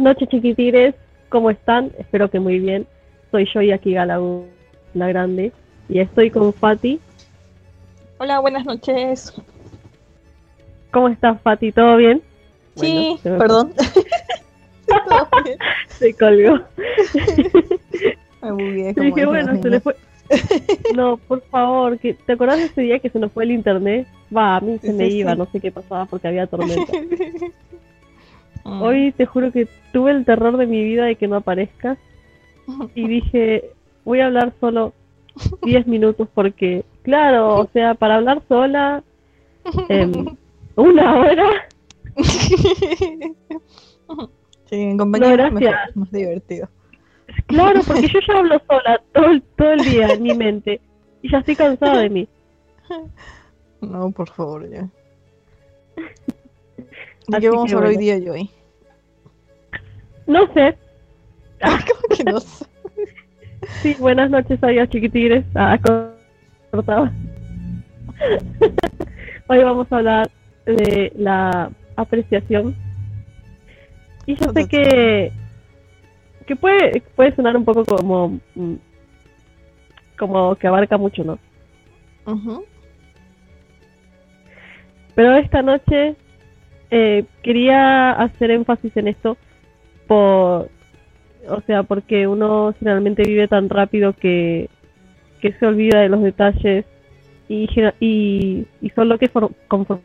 Buenas noches chiquitires, ¿cómo están? Espero que muy bien. Soy yo y aquí Galau, la grande, y estoy con Fati. Hola, buenas noches. ¿Cómo estás Fati? ¿Todo bien? Sí, perdón. se colgó. Muy bien. dije, bueno, se le fue. No, por favor, que ¿te acordás de ese día que se nos fue el internet? Va, a mí se me iba, no sé qué pasaba porque había tormenta. Mm. Hoy te juro que tuve el terror de mi vida de que no aparezcas y dije, voy a hablar solo 10 minutos porque, claro, o sea, para hablar sola em, una hora. Sí, en compañía No, es más divertido. Claro, porque yo ya hablo sola todo el, todo el día en mi mente y ya estoy cansada de mí. No, por favor, ya. ¿De Así qué vamos a hablar hoy día, Joy? No sé. ¿Cómo que no sé? Sí, buenas noches, adiós chiquitigres. Ah, cortaba. Hoy vamos a hablar de la apreciación. Y yo sé que que puede puede sonar un poco como mm, como que abarca mucho, ¿no? Ujú. Pero esta noche eh, quería hacer énfasis en esto por o sea, porque uno generalmente vive tan rápido que, se olvida de los detalles y, y, y son lo que for- conforman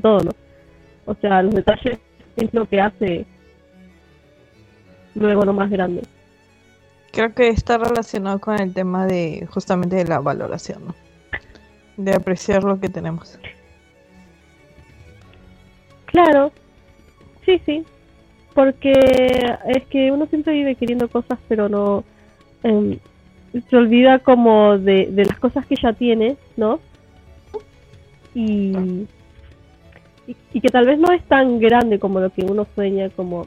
todo, ¿no? O sea, los detalles es lo que hace luego lo más grande. Creo que está relacionado con el tema de justamente de la valoración, ¿no? De apreciar lo que tenemos. Claro, sí, sí, porque es que uno siempre vive queriendo cosas, pero no em, se olvida como de, las cosas que ya tiene, ¿no? Y, y, y que tal vez no es tan grande como lo que uno sueña, como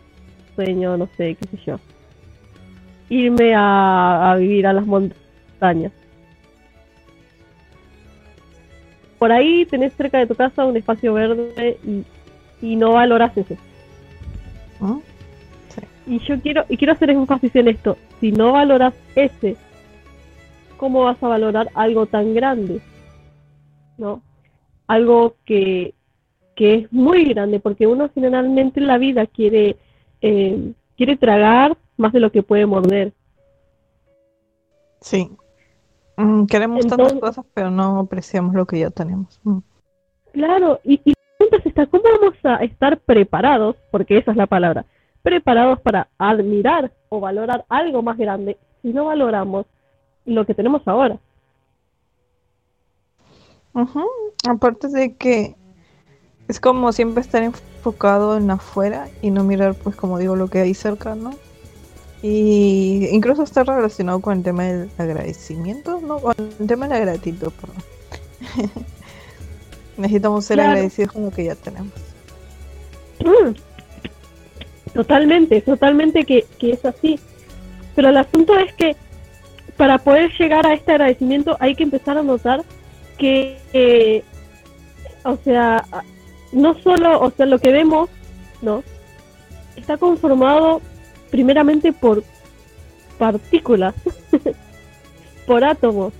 sueño, no sé, qué sé yo, irme a, a vivir a las montañas. Por ahí tenés cerca de tu casa un espacio verde y, y no valoras eso. ¿no? Y yo quiero, y quiero hacer énfasis en esto. Si no valoras ese, ¿cómo vas a valorar algo tan grande? ¿No? Algo que, que es muy grande, porque uno generalmente en la vida quiere, eh, quiere tragar más de lo que puede morder. Sí. Mm, queremos tantas cosas, pero no apreciamos lo que ya tenemos. Mm. Claro, y, y ¿cómo vamos a estar preparados? Porque esa es la palabra, preparados para admirar o valorar algo más grande si no valoramos lo que tenemos ahora. Aparte de que es como siempre estar enfocado en afuera y no mirar, pues como digo, lo que hay cerca, ¿no? Y incluso está relacionado con el tema del agradecimiento, ¿no? Con el tema de la gratitud, perdón. Necesitamos ser Claro. agradecidos con lo que ya tenemos. Mm. Totalmente, totalmente que, que es así. Pero el asunto es que para poder llegar a este agradecimiento hay que empezar a notar que, eh, o sea, no solo, o sea, lo que vemos, ¿no? Está conformado primeramente por partículas, por átomos,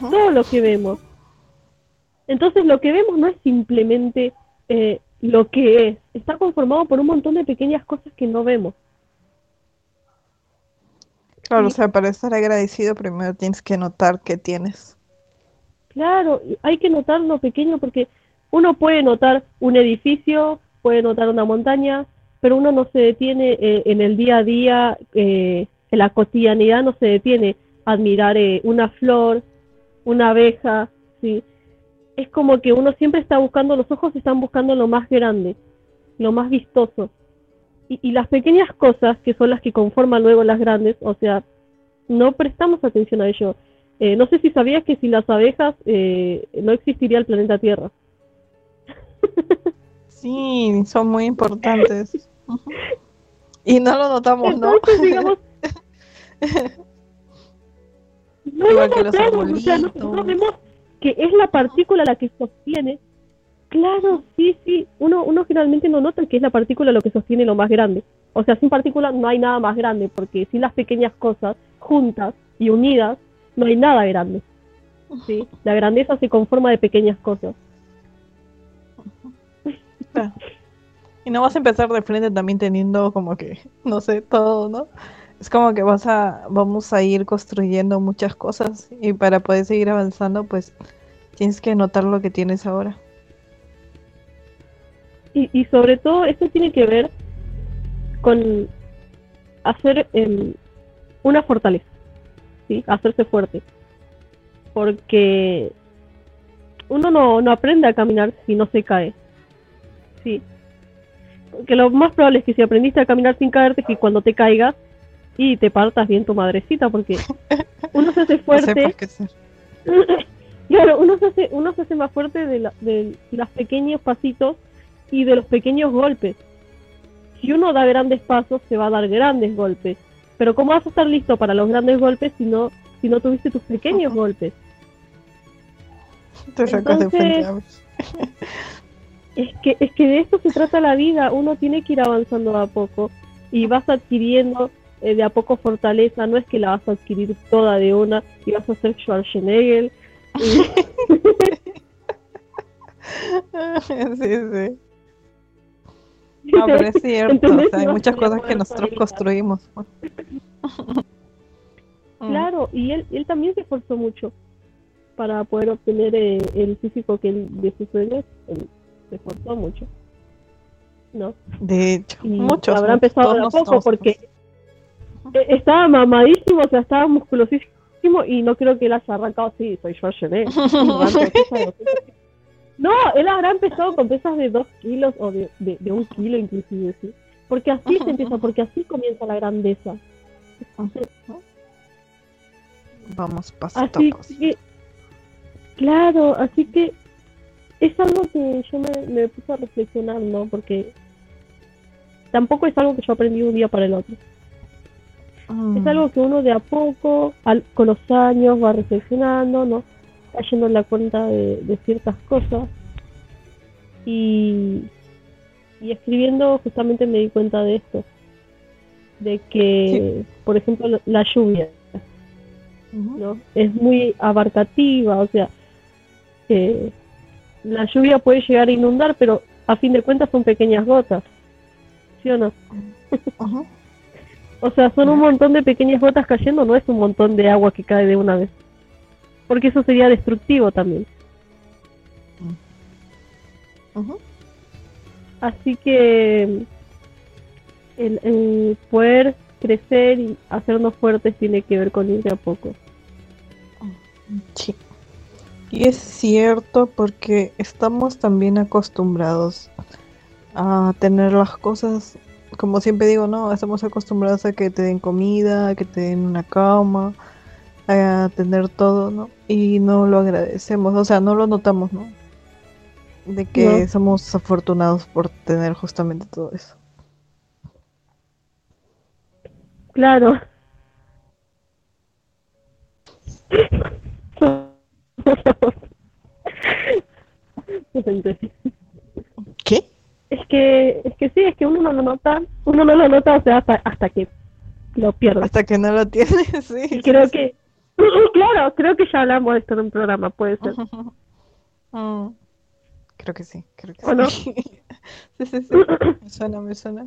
todo lo que vemos. Entonces lo que vemos no es simplemente eh, lo que es, está conformado por un montón de pequeñas cosas que no vemos. Claro, o sea, para estar agradecido primero tienes que notar que tienes. Claro, hay que notar lo pequeño porque uno puede notar un edificio, puede notar una montaña, pero uno no se detiene eh, en el día a día, eh, en la cotidianidad no se detiene a admirar eh, una flor, una abeja, ¿sí? Es como que uno siempre está buscando, los ojos están buscando lo más grande, lo más vistoso. Y, y las pequeñas cosas, que son las que conforman luego las grandes, o sea, no prestamos atención a ello. Eh, no sé si sabías que sin las abejas eh, no existiría el planeta Tierra. Sí, son muy importantes. Y no lo notamos, ¿no? Digamos, no Igual lo que los notamos, o sea, vemos que es la partícula la que sostiene. Claro, sí, sí, uno, uno generalmente no nota que es la partícula lo que sostiene lo más grande. O sea, sin partícula no hay nada más grande, porque sin las pequeñas cosas juntas y unidas, no hay nada grande. ¿sí? La grandeza se conforma de pequeñas cosas. Y no vas a empezar de frente también teniendo como que, no sé, todo, ¿no? Es como que vas a, vamos a ir construyendo muchas cosas y para poder seguir avanzando, pues tienes que notar lo que tienes ahora. Y, y sobre todo esto tiene que ver con hacer em, una fortaleza, ¿sí? Hacerse fuerte. Porque uno no, no aprende a caminar si no se cae. Sí. Porque lo más probable es que si aprendiste a caminar sin caerte, que cuando te caigas y te partas bien tu madrecita, porque uno se hace No fuerte. hacer. Claro, uno se hace, uno se hace más fuerte de, la- de los pequeños pasitos y de los pequeños golpes. Si uno da grandes pasos, se va a dar grandes golpes. Pero ¿cómo vas a estar listo para los grandes golpes si no, si no tuviste tus pequeños golpes? Te sacas de. Entonces- Es que, es que de esto se trata la vida. Uno tiene que ir avanzando de a poco y vas adquiriendo eh, de a poco fortaleza. No es que la vas a adquirir toda de una y vas a ser Schwarzenegger. y- sí, sí. No, pero es cierto. ¿Entendés? o sea, hay No muchas cosas que nosotros construimos. pues. Claro, y él, él también se esforzó mucho para poder obtener eh, el físico que él de sus sueños. Él se esforzó mucho. ¿No? De hecho, Y muchos. habrá empezado a poco porque estaba mamadísimo, o sea, estaba musculosísimo y no creo que él haya arrancado así, soy de 200 kilos. No, él habrá empezado con pesas de 2 kilos o de, de, de un kilo inclusive, sí. Porque así se empieza, porque así comienza la grandeza. Vamos pasito Así a que, claro, así que es algo que yo me, me puse a reflexionar, ¿no? Porque tampoco es algo que yo aprendí un día para el otro. Mm. Es algo que uno de a poco, al- con los años, va reflexionando, ¿no? Cayendo en la cuenta de, de ciertas cosas. Y, y escribiendo justamente me di cuenta de esto. De que, por ejemplo, la- lluvia. Es muy abarcativa, o sea, eh, la lluvia puede llegar a inundar, pero a fin de cuentas son pequeñas gotas, ¿sí o no? Ujú. O sea, son un montón de pequeñas gotas cayendo, no es un montón de agua que cae de una vez, porque eso sería destructivo también. Ujú. Así que el, el poder crecer y hacernos fuertes tiene que ver con ir de a poco. Sí. Y es cierto porque estamos también acostumbrados a tener las cosas, como siempre digo, ¿no? Estamos acostumbrados a que te den comida, a que te den una cama, a tener todo, ¿no? Y no lo agradecemos, o sea, no lo notamos, ¿no? De que No. somos afortunados por tener justamente todo eso. Claro. Es que, es que sí, es que uno no lo nota, uno no lo nota, o sea, hasta, hasta que lo pierde. Hasta que no lo tienes, sí. Y creo que, claro, creo que ya hablamos de esto en un programa, puede ser. Mm, Creo que sí, creo que sí. Sí, sí, sí. Me suena, me suena.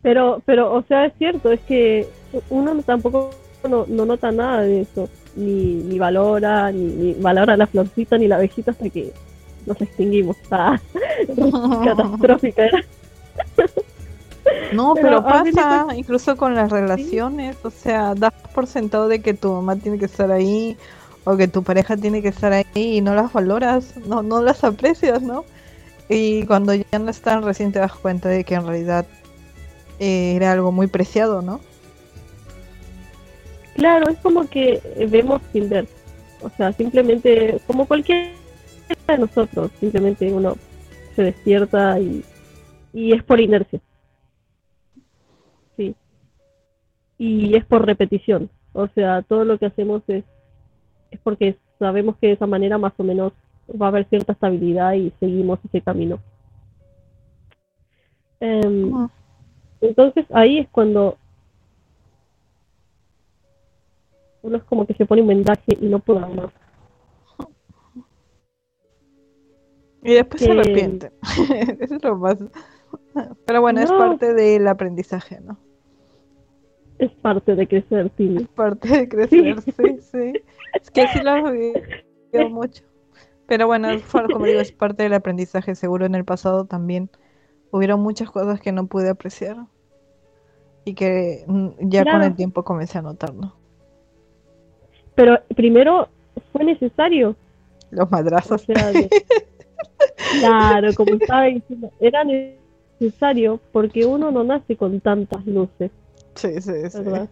Pero, pero, o sea, es cierto, es que uno no- tampoco no, no nota nada de eso, ni, ni valora, ni, ni valora la florcita, ni la abejita hasta que nos extinguimos. Ah, catastrófica era. No, Pero pasa incluso con las relaciones, o sea, das por sentado de que tu mamá tiene que estar ahí o que tu pareja tiene que estar ahí y no las valoras, no, no las aprecias, ¿no? Y cuando ya no están, recién te das cuenta de que en realidad eh, era algo muy preciado, ¿no? Claro, es como que vemos sin ver. O sea, simplemente, como cualquiera de nosotros, simplemente uno se despierta y, y es por inercia. Sí. Y es por repetición. O sea, todo lo que hacemos es, es porque sabemos que de esa manera más o menos va a haber cierta estabilidad y seguimos ese camino. Em, entonces ahí es cuando uno es como que se pone un vendaje y no puede más. Y después se arrepiente. Eso es lo más. Pero bueno, es parte del aprendizaje, ¿no? Es parte de crecer, Tini. Es parte de crecer, sí, sí. Es que sí lo vivido mucho. Pero bueno, como digo, es parte del aprendizaje. Seguro en el pasado también hubieron muchas cosas que no pude apreciar y que mm, ya con el tiempo comencé a notar, ¿no? Pero primero fue necesario. Los O madrazos. sea, de- claro, como estaba diciendo, era necesario porque uno no nace con tantas luces, Sí, sí, sí. ¿verdad?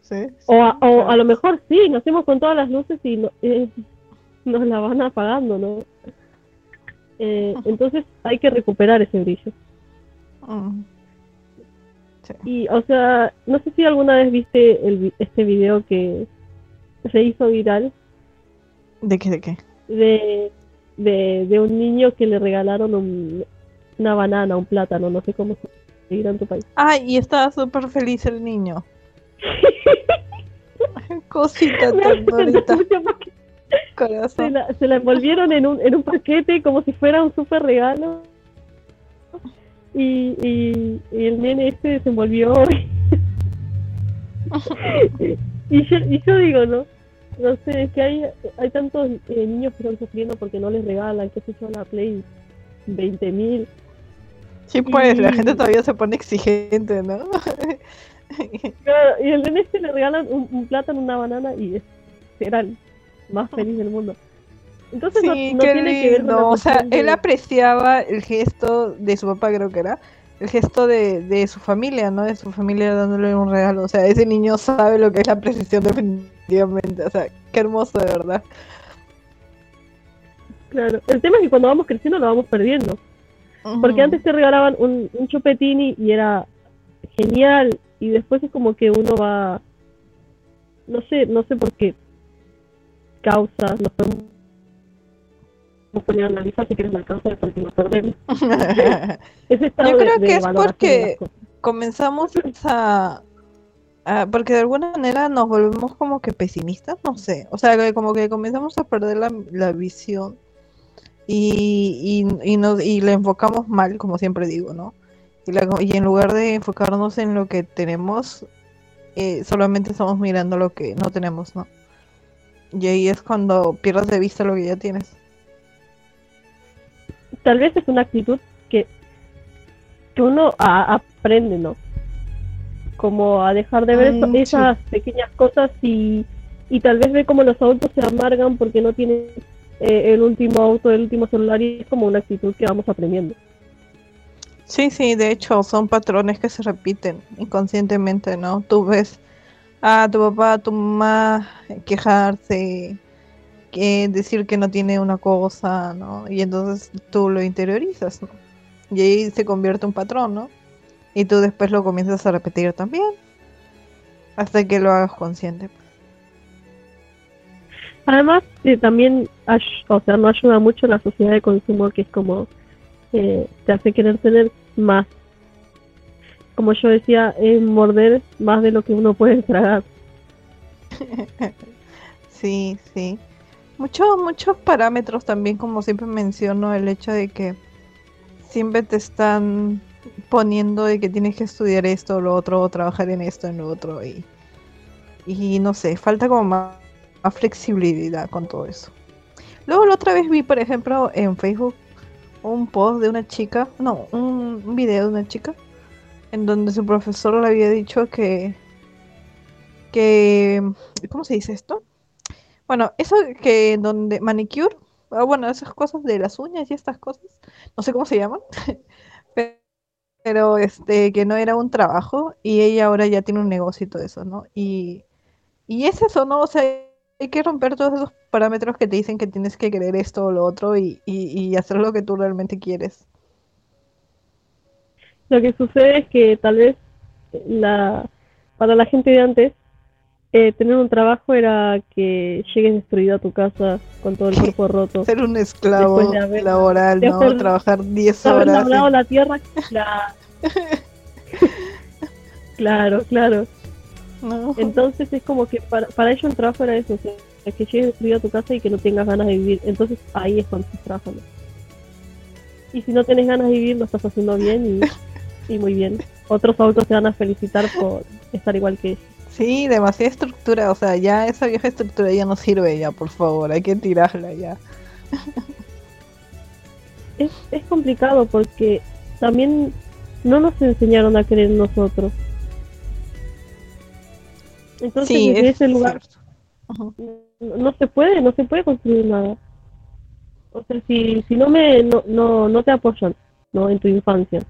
Sí, O a, o a lo mejor sí, nacemos con todas las luces y no- eh, nos la van apagando, ¿no? Eh, entonces hay que recuperar ese brillo. Mm. Sí. Y, o sea, no sé si alguna vez viste el, este video que se hizo viral ¿De qué, de qué? de, de, de un niño que le regalaron un- una banana, un plátano, no sé cómo se dirá en tu país. Ay, y estaba súper feliz el niño. Cosita mucho porque se la, se la envolvieron en un, en un paquete como si fuera un super regalo. Y, y, y el nene este desenvolvió. y, yo, y yo digo, ¿no? No sé, es que hay, hay tantos eh, niños que están sufriendo porque no les regalan, que se echó la Play 20.000. Sí, pues, la gente todavía se pone exigente, ¿no? Claro, y el nene este le regalan un, un plátano, una banana y será el más feliz del mundo. Entonces no, Sí, no tiene que ver con la. O sea, de- él apreciaba el gesto de su papá, creo que era. El gesto de, de su familia, ¿no? De su familia dándole un regalo. O sea, ese niño sabe lo que es la precisión definitivamente. O sea, qué hermoso, de verdad. Claro, el tema es que cuando vamos creciendo lo vamos perdiendo. Porque antes te regalaban un, un chupetín y, era genial. Y después es como que uno va. No sé, no sé por qué causas. Nos podemos poner a analizar si quieres la causa de por qué nos perdemos. Yo creo de que es porque- comenzamos a, a- porque de alguna manera nos volvemos como que pesimistas, no sé, o sea, que como que comenzamos a perder la, la visión y, y, y, nos, y la enfocamos mal, como siempre digo, ¿no? Y, la- y en lugar de enfocarnos en lo que tenemos, eh, solamente estamos mirando lo que no tenemos, ¿no? Y ahí es cuando pierdes de vista lo que ya tienes. Tal vez es una actitud que, que uno a- aprende, ¿no? Como a dejar de ver eso- esas pequeñas cosas y, y tal vez ve como los adultos se amargan porque no tienen eh, el último auto, el último celular y es como una actitud que vamos aprendiendo. Sí, sí, de hecho son patrones que se repiten inconscientemente, ¿no? Tú ves a tu papá, a tu mamá quejarse, que decir que no tiene una cosa, ¿no? Y entonces tú lo interiorizas, ¿no? Y ahí se convierte un patrón, ¿no? Y tú después lo comienzas a repetir también, hasta que lo hagas consciente. Además, eh, también, o sea, no ayuda mucho la sociedad de consumo que es como eh, te hace querer tener más. Como yo decía, es morder más de lo que uno puede tragar. Sí, sí. Muchos, muchos parámetros también, como siempre menciono, el hecho de que siempre te están poniendo de que tienes que estudiar esto lo otro, o trabajar en esto, en lo otro, y, y no sé, falta como más, más flexibilidad con todo eso. Luego la otra vez vi, por ejemplo, en Facebook un post de una chica, no, un video de una chica, en donde su profesor le había dicho que, que, ¿cómo se dice esto? Bueno, eso que donde manicure, ah, bueno, esas cosas de las uñas y estas cosas, no sé cómo se llaman, pe- pero este, que no era un trabajo y ella ahora ya tiene un negocio y todo eso, ¿no? Y, y es eso, ¿no? O sea, hay que romper todos esos parámetros que te dicen que tienes que querer esto o lo otro y, y, y hacer lo que tú realmente quieres. Lo que sucede es que tal vez la, para la gente de antes, eh, tener un trabajo era que llegues destruido a tu casa con todo el cuerpo roto. Ser un esclavo de haber- laboral, de ¿no? haber- Trabajar 10 Haber horas. labrado en- la tierra, la- claro, claro. ¿no? Entonces es como que para, para ellos el trabajo era eso, o sea, que llegues destruido a tu casa y que no tengas ganas de vivir. Entonces ahí es cuando estás trabajando. Y si no tenés ganas de vivir, lo estás haciendo bien y, y muy bien. Otros adultos te van a felicitar por estar igual que ellos. Sí, demasiada estructura, o sea, ya esa vieja estructura ya no sirve ya, por favor, hay que tirarla ya. Es, es complicado porque también no nos enseñaron a querer nosotros. Entonces sí, es ese lugar no no se puede, no se puede construir nada. O sea, si, si no me no, no, no te apoyan, ¿no? En tu infancia.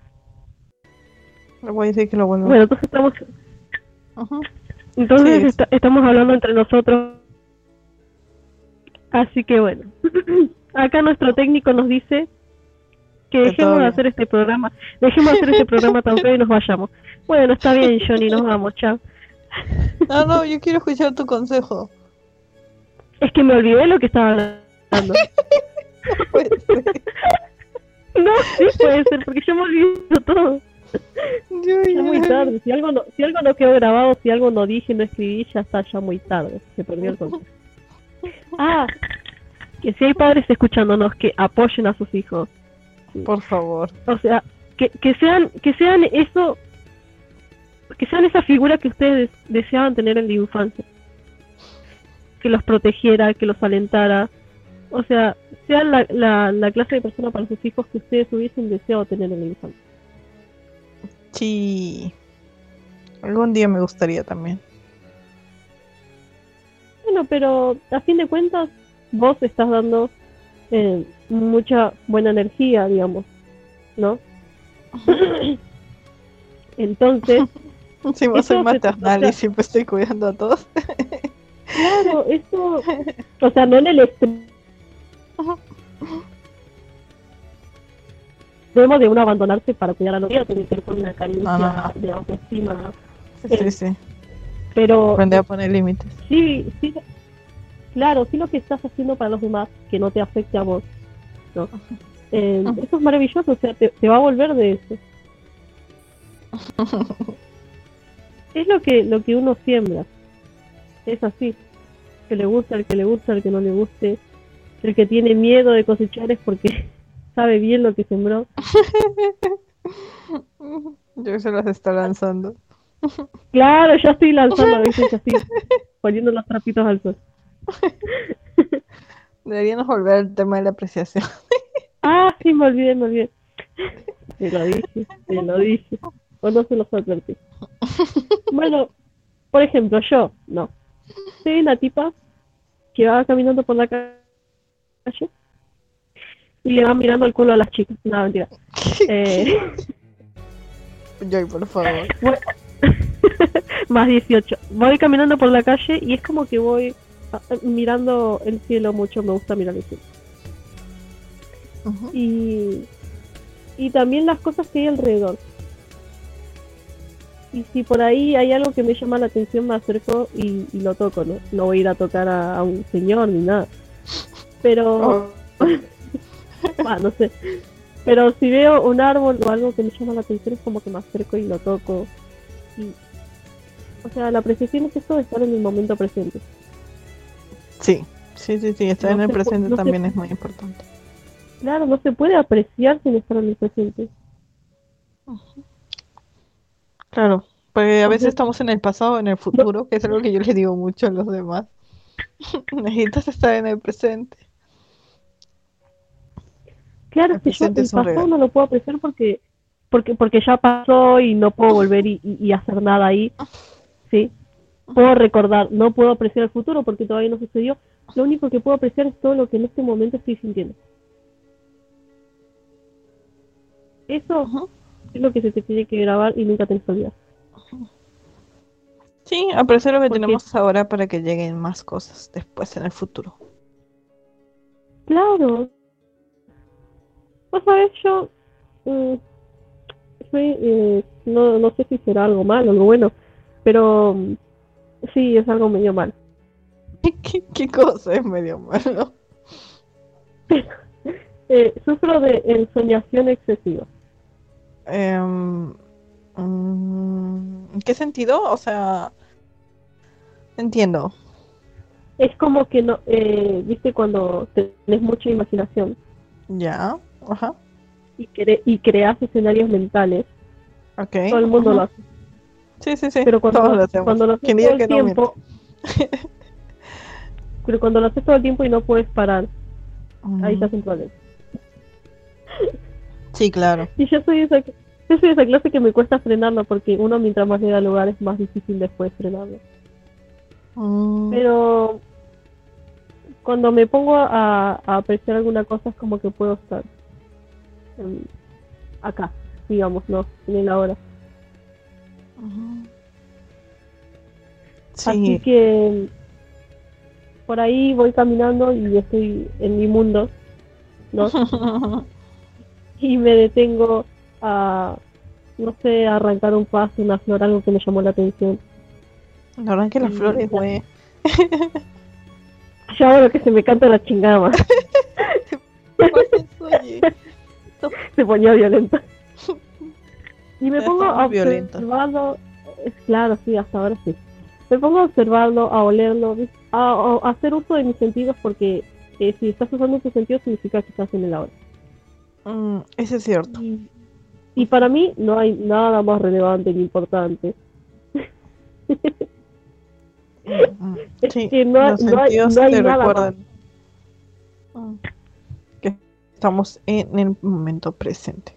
Voy a decir que lo vuelvo. Bueno, entonces estamos Ujú. Entonces Sí. esta- estamos hablando entre nosotros. Así que bueno. Acá nuestro técnico nos dice que dejemos de hacer este programa, dejemos de hacer este programa tan feo y nos vayamos. Bueno, está bien, Johnny, nos vamos, chao. No, no, yo quiero escuchar tu consejo. Es que me olvidé lo que estaba hablando. Puede ser. No, sí puede ser, porque yo me olvido todo. Yo Ya muy tarde. Si algo no, si algo no quedó grabado, si algo no dije, no escribí, ya está ya muy tarde. Se perdió el consejo. Ah, que si hay padres escuchándonos que apoyen a sus hijos. Por favor. O sea, que, que sean que sean eso que sean esa figura que ustedes deseaban tener en la infancia. Que los protegiera, que los alentara. O sea, sean la, la, la clase de persona para sus hijos que ustedes hubiesen deseado tener en la infancia. Sí. Algún día me gustaría también. Bueno, pero a fin de cuentas, vos estás dando eh, mucha buena energía, digamos, ¿no? Entonces, Sí, vos soy maternal y siempre estoy cuidando a todos. claro, eso, o sea, no en el extremo de uno abandonarse para cuidar a los niños, tiene que ser con una caricia de autoestima. Sí, sí, sí. pero Aprender a poner límites. sí, sí, claro, sí lo que estás haciendo para los demás, que no te afecte a vos, ¿no? Eh, eso es maravilloso, o sea, te, te va a volver de eso. Es lo que, lo que uno siembra. Es así. Que le gusta, el que le gusta, el que no le guste. El que tiene miedo de cosechar es porque sabe bien lo que sembró. Yo se las está lanzando. Claro, ya estoy lanzando, ¿viste? Ya estoy poniendo los trapitos al sol. Deberíamos volver al tema de la apreciación. Ah, sí, me olvidé, me olvidé. Te lo dije, te lo dije. O no se los advertí. Bueno, por ejemplo, yo, no. Soy una tipa que va caminando por la calle y le va mirando el culo a las chicas. No, mentira. Eh, Joy, por favor. Bueno, más 18. Voy caminando por la calle y es como que voy ah, mirando el cielo mucho. Me gusta mirar el cielo. Y, y también las cosas que hay alrededor. Y si por ahí hay algo que me llama la atención, me acerco y, y lo toco, ¿no? No voy a ir a tocar a, a un señor ni nada. Pero, Oh, ah, no sé. Pero si veo un árbol o algo que me llama la atención, es como que me acerco y lo toco. Y, o sea, la apreciación es esto de estar en el momento presente. Sí, sí, sí, sí. Estar No en el presente no se- también es muy importante. Claro, no se puede apreciar sin estar en el presente. Claro, porque a veces estamos en el pasado o en el futuro, que es algo que yo les digo mucho a los demás. Necesitas estar en el presente. Claro, El es que yo el pasado regalo. no lo puedo apreciar porque, porque, porque ya pasó y no puedo volver y, y- y hacer nada ahí. ¿Sí? Puedo recordar, no puedo apreciar el futuro porque todavía no sucedió. Lo único que puedo apreciar es todo lo que en este momento estoy sintiendo. Eso es lo que se te tiene que grabar y nunca tenés que olvidar. Sí, apreciar lo que Porque- tenemos ahora para que lleguen más cosas después en el futuro. Claro. Vos sabés, yo mm, soy, eh, no, no sé si será algo malo o algo bueno, pero mm, sí, es algo medio malo. ¿Qué, qué cosa es medio malo? Eh, sufro de ensoñación excesiva. Em, mm, ¿en qué sentido? O sea, entiendo. Es como que no, eh, viste cuando tenés mucha imaginación Ya, ajá, y, cre- y creas escenarios mentales, ok. todo el mundo ajá. lo hace. Sí, sí, sí, Pero cuando, todos lo- hacemos. cuando lo haces ¿Quién todo el que no tiempo, pero cuando lo haces todo el tiempo y no puedes parar, ahí estás en problemas. Sí, claro. Y yo soy esa, yo soy esa clase que me cuesta frenarlo porque uno mientras más llega al lugar es más difícil después frenarlo. Mm, Pero cuando me pongo a, a apreciar alguna cosa es como que puedo estar em, acá, digamos, no en el ahora. ujú. Así Sí, que por ahí voy caminando y estoy en mi mundo, ¿no? y me detengo a, no sé, a arrancar un paso, una flor, algo que me llamó la atención. la verdad que las Sí, flores, güey. Ya ahora que se me canta la chingada se ponía violenta. Y me pongo a observarlo, es claro, sí, hasta ahora sí. Me pongo a observarlo, a olerlo, a, hacer uso de mis sentidos porque eh, si estás usando tus sentidos significa que estás en el ahora. Mm, eso es cierto. Y, y para mí no hay nada más relevante ni importante. Mm, Es Sí, que no hay- los no hay- sentidos no hay te nada recuerdan mm, que estamos en el momento presente.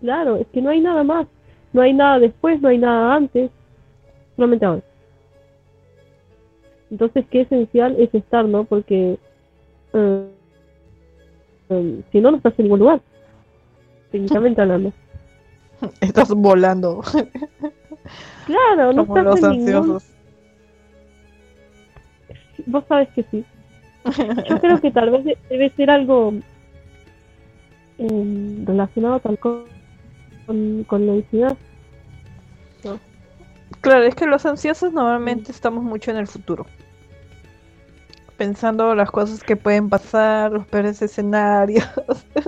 Claro, es que no hay nada más. No hay nada después, no hay nada antes. Solamente ahora. Entonces, qué esencial es estar, ¿no? Porque eh, eh, si no, no estás en ningún lugar. Técnicamente hablando. Estás volando Claro, no como estás los en ningún... Vos sabes que sí. Yo creo que tal vez de- debe ser algo eh, relacionado tal con, con, con la ansiedad. Claro, es que los ansiosos normalmente estamos mucho en el futuro. Pensando las cosas que pueden pasar, los peores escenarios.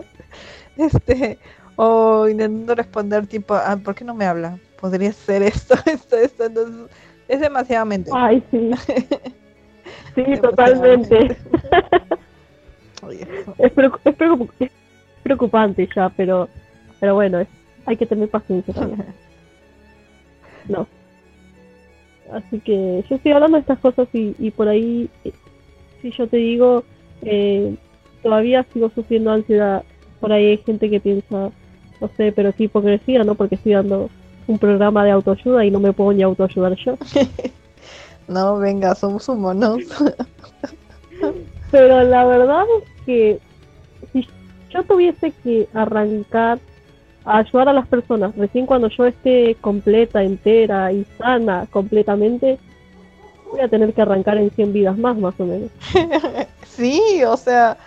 este, o intentando responder tipo, ah, ¿por qué no me habla? Podría ser esto, esto, esto. Entonces, es demasiadamente. Ay, sí. Totalmente. Oye. Es, preocu- es preocup- preocupante ya, pero pero bueno, es- hay que tener paciencia también. No. Así que yo estoy hablando de estas cosas y, y por ahí, eh, si yo te digo, eh, todavía sigo sufriendo ansiedad por ahí hay gente que piensa, no sé, pero qué hipocresía, ¿no? Porque estoy dando un programa de autoayuda y no me puedo ni autoayudar yo. No, venga, somos humanos. Pero la verdad es que yo tuviese que arrancar a ayudar a las personas, recién cuando yo esté completa, entera y sana completamente, voy a tener que arrancar en 100 vidas más, más o menos. Sí, o sea,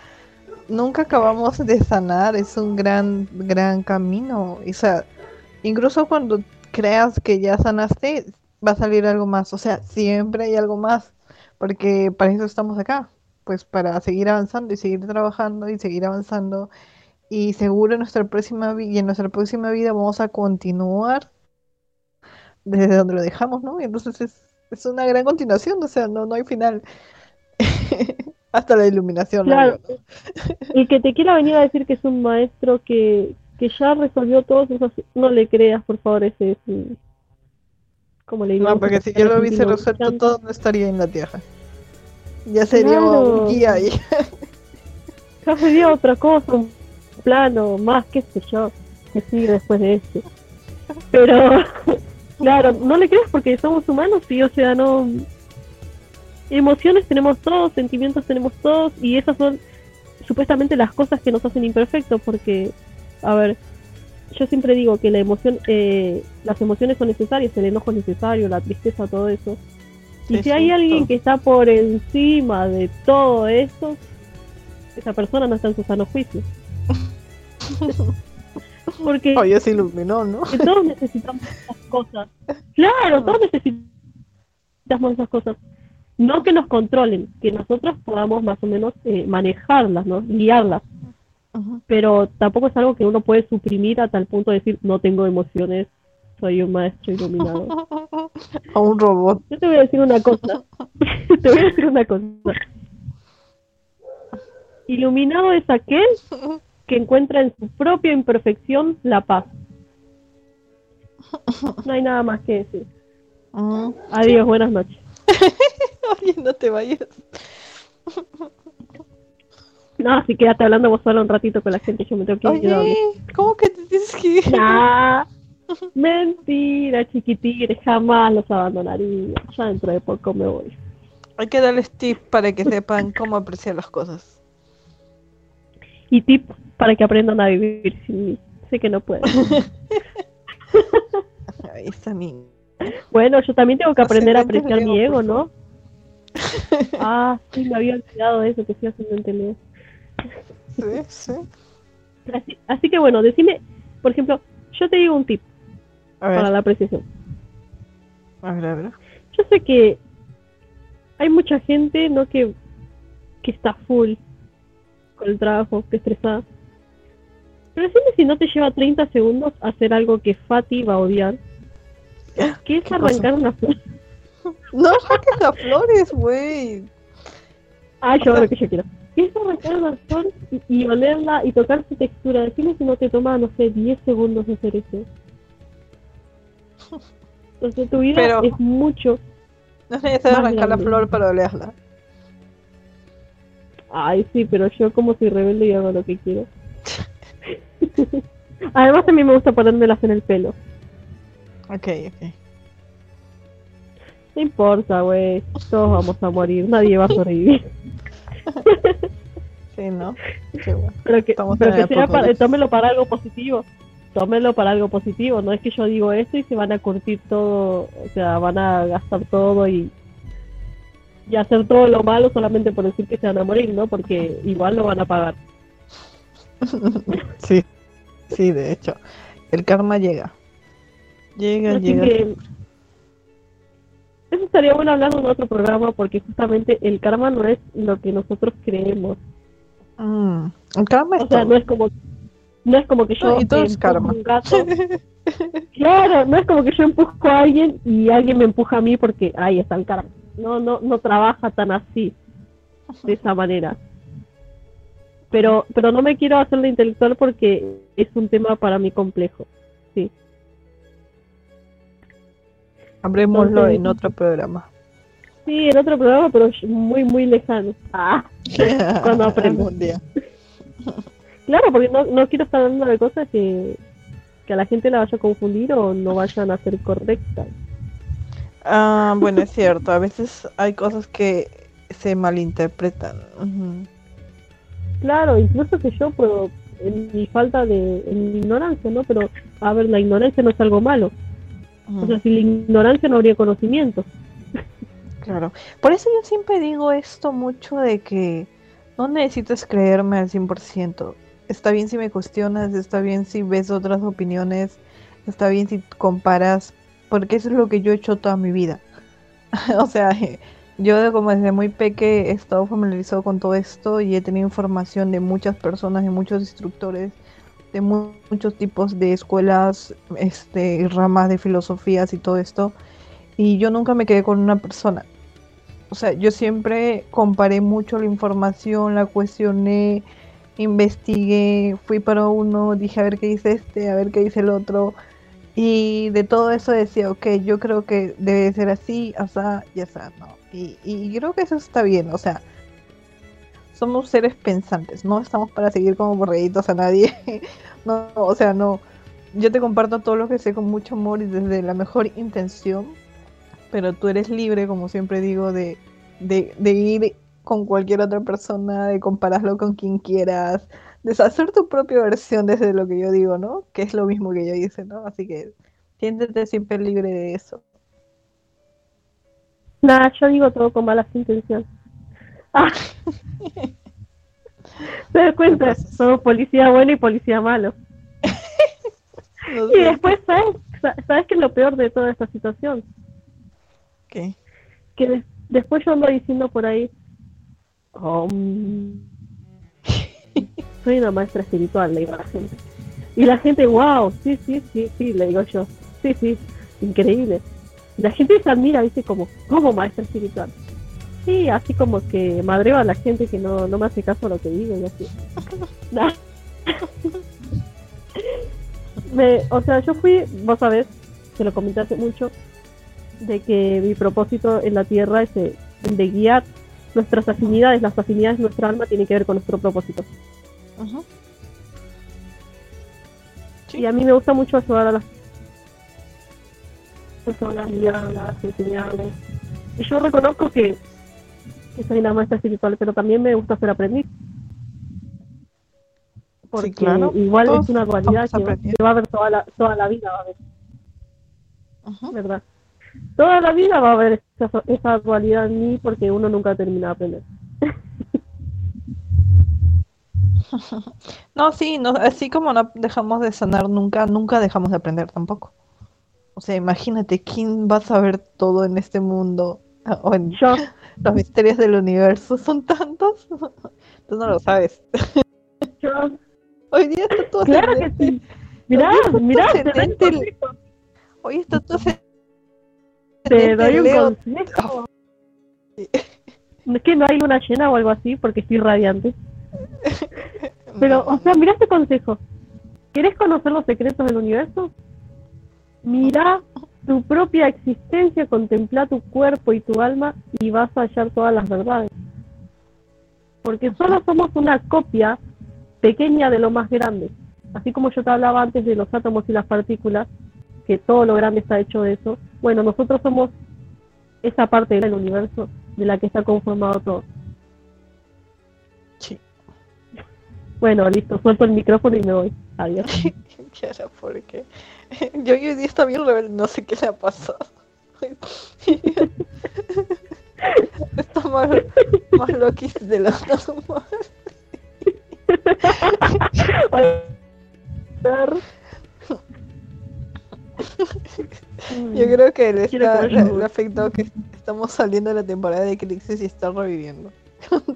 nunca acabamos de sanar, es un gran, gran camino. O sea, incluso cuando creas que ya sanaste, va a salir algo más. O sea, siempre hay algo más, porque para eso estamos acá, pues para seguir avanzando y seguir trabajando y seguir avanzando. Y seguro en nuestra próxima vi- y en nuestra próxima vida vamos a continuar desde donde lo dejamos, ¿no? Y entonces es, es una gran continuación, o sea, no, no hay final. Hasta la iluminación. Claro, el que te quiera venir a decir que es un maestro que, que ya resolvió todos esos, no le creas, por favor, ese es un... ¿Cómo le digo? No, porque si yo lo hubiese resuelto todo, no estaría en la Tierra. Ya sería Claro. un guía ahí. Ya sería otra cosa, un plano, más, qué sé yo, que sigue después de este. Pero, claro, no le creas porque somos humanos y, o sea, no. Emociones tenemos todos, sentimientos tenemos todos, y esas son supuestamente las cosas que nos hacen imperfectos, porque, a ver, yo siempre digo que la emoción, eh, las emociones son necesarias, el enojo es necesario, la tristeza, todo eso. Y si hay alguien que está por encima de todo eso, esa persona no está en su sano juicio. Porque Oh, ya se iluminó, ¿no? que todos necesitamos esas cosas. Claro, todos necesitamos esas cosas. No que nos controlen, que nosotros podamos más o menos eh, manejarlas, ¿no? guiarlas. Pero tampoco es algo que uno puede suprimir a tal punto de decir, no tengo emociones, soy un maestro iluminado. A un robot. Yo te voy a decir una cosa. te voy a decir una cosa. Iluminado es aquel que encuentra en su propia imperfección la paz. No hay nada más que decir. Mm. Adiós, buenas noches. Oye, no te vayas. No, si quédate hablando vos sola un ratito con la gente, yo me tengo que ir. Oye, ¿cómo que te tienes que ir? Nah, mentira, chiquitigres, jamás los abandonaría. Ya dentro de poco me voy. Hay que darles tips para que sepan cómo apreciar las cosas. Y tip para que aprendan a vivir sin mí. Sé que no pueden. Ahí está. Bueno, yo también tengo que aprender a apreciar mi ego, ¿no? Ah, sí, me había olvidado de eso, que estoy haciendo en Leo. Sí, sí. Así, así que bueno, decime, por ejemplo, yo te digo un tip A ver, para la apreciación. a ver, a ver. Yo sé que hay mucha gente, ¿no? Que, que está full con el trabajo, que estresada. Pero decime si no te lleva 30 segundos hacer algo que Fati va a odiar. Que es ¿Qué arrancar una flor. No saques las flores, güey. Ah, yo hago lo que yo quiero. Que es arrancar una flor y, y olerla y tocar su textura. Decime si no te toma, no sé, 10 segundos hacer eso. Entonces tu vida Pero- es mucho. No es necesario arrancar la grande. flor para olerla. Ay, sí, pero yo como soy rebelde y hago lo que quiero. Además a mí me gusta ponérmelas en el pelo. Ok, ok. No importa, güey. Todos vamos a morir. Nadie va a sobrevivir. Sí, ¿no? Qué bueno. Pero que, pero que sea para, tómelo para algo positivo. Tómelo para algo positivo. No es que yo digo esto y se van a curtir todo. O sea, van a gastar todo y, y hacer todo lo malo solamente por decir que se van a morir, ¿no? Porque igual lo van a pagar. Sí, sí, de hecho. El karma llega. Llega, Así llega. que eso estaría bueno hablarlo en otro programa porque justamente el karma no es lo que nosotros creemos. Mm, El karma es O sea, todo. no es como no es como que yo No, es empujo karma. un gato. Claro, no es como que yo empujo a alguien y alguien me empuja a mí porque ahí está el karma. No, no, no trabaja tan así, de esa manera. Pero, pero no me quiero hacer la intelectual porque es un tema para mí complejo. Sí. Hablemoslo en otro programa. Sí, en otro programa, pero muy, muy lejano. Ah, Cuando día. Claro, porque no, no quiero estar hablando de cosas que, que a la gente la vaya a confundir o no vayan a ser correctas. Ah, bueno, es cierto. A veces hay cosas que se malinterpretan. Claro, incluso que yo puedo, en mi falta de, en mi ignorancia, ¿no? Pero, a ver, la ignorancia no es algo malo. O sea, sin la ignorancia no habría conocimiento. Claro. Por eso yo siempre digo esto mucho de que no necesitas creerme al 100%. Está bien si me cuestionas, está bien si ves otras opiniones, está bien si comparas, porque eso es lo que yo he hecho toda mi vida. O sea, yo como desde muy peque he estado familiarizado con todo esto y he tenido información de muchas personas, de muchos instructores, de mu- muchos tipos de escuelas, este, ramas de filosofías y todo esto. Y yo nunca me quedé con una persona. O sea, yo siempre comparé mucho la información, la cuestioné, investigué, fui para uno, dije a ver qué dice este, a ver qué dice el otro. Y de todo eso decía, ok, yo creo que debe ser así, asá y asá, ¿no? Y, y creo que eso está bien, o sea, somos seres pensantes, no estamos para seguir como borreguitos a nadie. no, no, o sea, no. Yo te comparto todo lo que sé con mucho amor y desde la mejor intención, pero tú eres libre, como siempre digo, de, de, de ir con cualquier otra persona, de compararlo con quien quieras, de hacer tu propia versión desde lo que yo digo, ¿no? Que es lo mismo que yo hice, ¿no? Así que siéntete siempre libre de eso. Nada, yo digo todo con malas intenciones. Ah. ¿Te das cuenta? Somos policía bueno y policía malo. No Y después, ¿sabes? Sa- ¿Sabes qué es lo peor de toda esta situación? qué. Que de- después yo ando diciendo por ahí, "Oh, mm, soy una maestra espiritual, le digo a la gente. Y la gente, wow, sí, sí, sí, sí, le digo yo, sí, sí, increíble. La gente se admira, dice como, ¿cómo maestra espiritual? Sí, así como que madreo a la gente que no, no me hace caso a lo que digo y así. O sea, yo fui, vos sabés, te lo comenté hace mucho, de que mi propósito en la Tierra es de guiar nuestras afinidades, las afinidades de nuestra alma tienen que ver con nuestro propósito. Ujú. Sí. Y a mí me gusta mucho ayudar a las personas, guiarlas, enseñarles. Y yo reconozco que, que soy una maestra espiritual, pero también me gusta ser aprendiz. Porque claro, igual todos es una dualidad vamos que, que va a haber toda la, toda la vida, va a haber, Ujú. ¿verdad? Toda la vida va a haber esa, esa dualidad en mí porque uno nunca termina de aprender. No, sí, no, así como no dejamos de sanar nunca, nunca dejamos de aprender tampoco. O sea, imagínate, ¿quién va a saber todo en este mundo? Ah, O en Yo, los misterios del universo, son tantos. Tú no lo sabes. yo, Hoy día está todo claro que ascendente. sí. Mirá, mirá. Hoy está todo ascendente Te doy un Leo. consejo. Es que no hay luna llena o algo así porque estoy radiante. Pero, o sea, mira este consejo. ¿Querés conocer los secretos del universo? Mira tu propia existencia, contempla tu cuerpo y tu alma y vas a hallar todas las verdades. Porque solo somos una copia pequeña de lo más grande. Así como yo te hablaba antes de los átomos y las partículas, que todo lo grande está hecho de eso. Bueno, nosotros somos esa parte del universo de la que está conformado todo. Sí. Bueno, listo, suelto el micrófono y me voy. Adiós. Yara, ¿por qué? Yo hoy día está bien rebelde, no sé qué le ha pasado. Está más, más loquis de la normal. Yo creo que le, está, le, le ha afectado que estamos saliendo de la temporada de crisis y está reviviendo.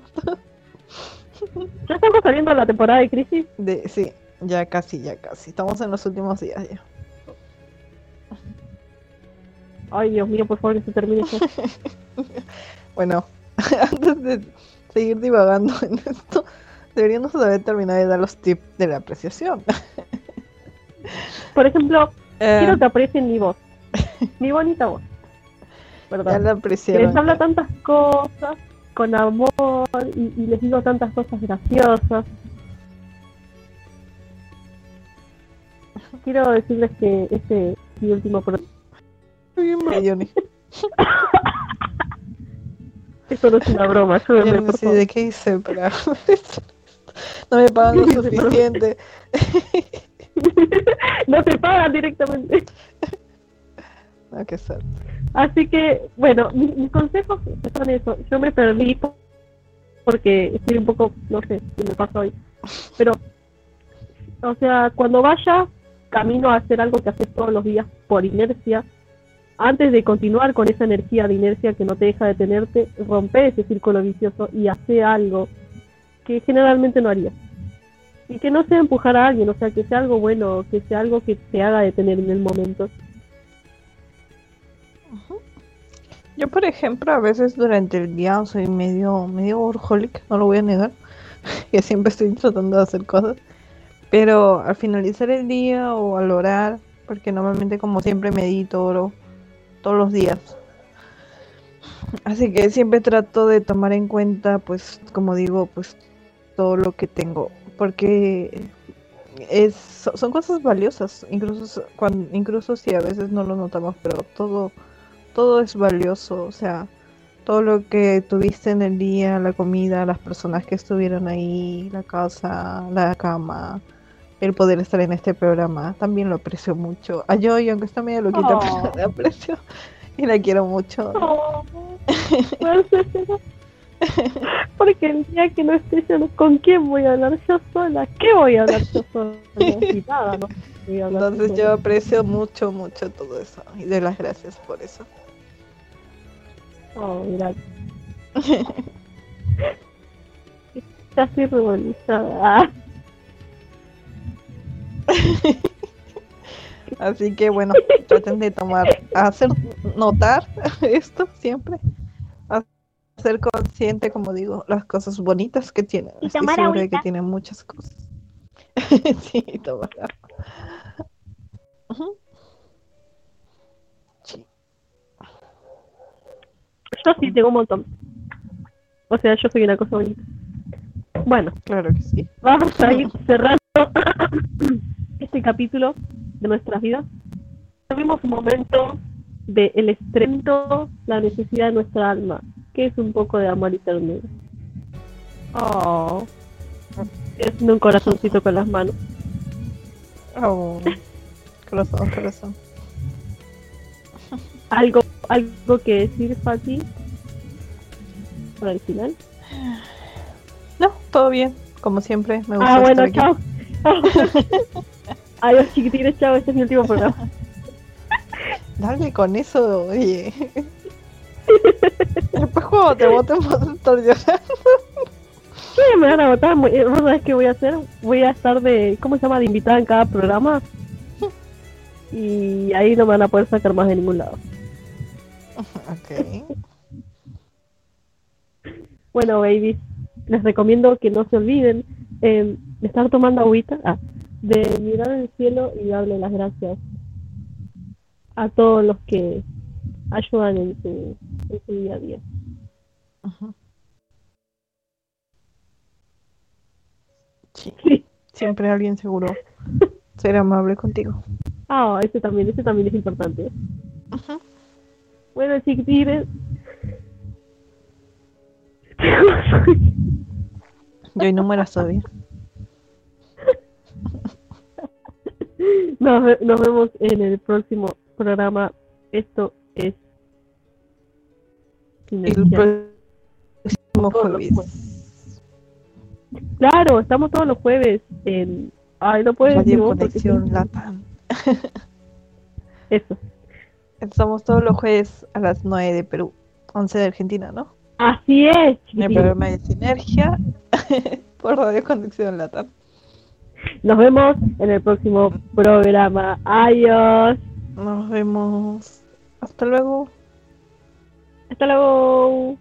¿Ya estamos saliendo de la temporada de crisis? De, sí, ya casi, ya casi. Estamos en los últimos días ya. Ay, Dios mío, por favor que se termine esto. Bueno, antes de seguir divagando en esto, deberíamos haber terminado de dar los tips de la apreciación. Por ejemplo, Eh, quiero que aprecien mi voz. Mi bonita voz. ya ¿Verdad? les habla tantas cosas con amor y, y les digo tantas cosas graciosas. quiero decirles que este es mi último Johnny. Esto no es una broma, yo Yo no sé de qué hice, pero no me pagan lo suficiente. No te pagan directamente. No, qué suerte. Así que, bueno, mis, mis consejos son eso. Yo me perdí po- porque estoy un poco, no sé, qué me pasó hoy. Pero, o sea, cuando vaya camino a hacer algo que haces todos los días por inercia, antes de continuar con esa energía de inercia que no te deja detenerte, rompe ese círculo vicioso y hace algo que generalmente no harías. Y que no sea empujar a alguien, o sea, que sea algo bueno, que sea algo que te haga detener en el momento. Yo, por ejemplo, a veces durante el día soy medio, medio no lo voy a negar, que siempre estoy tratando de hacer cosas, pero al finalizar el día o al orar, porque normalmente como siempre medito, oro todos los días, así que siempre trato de tomar en cuenta, pues, como digo, pues todo lo que tengo, porque es, so- son cosas valiosas, incluso, cuando, incluso si a veces no lo notamos, pero todo todo es valioso, o sea, todo lo que tuviste en el día, la comida, las personas que estuvieron ahí, la casa, la cama, el poder estar en este programa, también lo aprecio mucho. A Joy, aunque está medio loquita, Oh. pero la aprecio y la quiero mucho. Oh, Marcela. Porque el día que no esté yo, ¿con quién voy a hablar yo sola? ¿Qué voy a hablar yo sola? Y nada, no voy a hablar Entonces sola. yo aprecio mucho, mucho todo eso y doy las gracias por eso. Oh, mira. Ya estoy revolucionada. Así que bueno, traten de tomar, hacer notar esto siempre, ser consciente, como digo, las cosas bonitas que tienen. Y Estoy tomar segura de que tienen muchas cosas. sí, tomar agua. Ujú. Sí. Yo sí tengo un montón. O sea, yo soy una cosa bonita. Bueno, Claro que sí. vamos a ir cerrando este capítulo de nuestras vidas. Tuvimos un momento de el estrento, la necesidad de nuestra alma, que es un poco de amor y ternura. Oh. Haciendo un corazoncito con las manos. Oh, corazón, corazón. ¿Algo, algo que decir, Fati? Para el final. No, todo bien. Como siempre, me gusta Ah, bueno, estar aquí. chao. Adiós, chiquitines, chao. Este es mi último programa. Dale con eso, oye. Te voten a estar llorando. ¿Qué me van a votar? Muy- eh, ¿Vos sabés qué voy a hacer? Voy a estar de, ¿cómo se llama? De invitada en cada programa. Y ahí no me van a poder sacar más de ningún lado. Ok. Bueno, babies, les recomiendo que no se olviden eh, de estar tomando agüita, ah, de mirar el cielo y darle las gracias a todos los que ayudan en su, en su día a día. Ujú. Sí, Sí. siempre alguien seguro ser amable contigo. Ah, ese también, ese también es importante. Ujú. Bueno, chiquitines. Yo no mueras todavía. Nos, nos vemos en el próximo programa. Esto es El Sinergia. los jueves. Claro, estamos todos los jueves en. Ay, no puedes Radio Conexión. Latam. Eso. Estamos todos los jueves a las 9 de Perú, 11 de Argentina, ¿no? Así es, En el programa de Sinergia por Radio Conexión Latam. Nos vemos en el próximo programa. Adiós. Nos vemos. Hasta luego. Hasta luego.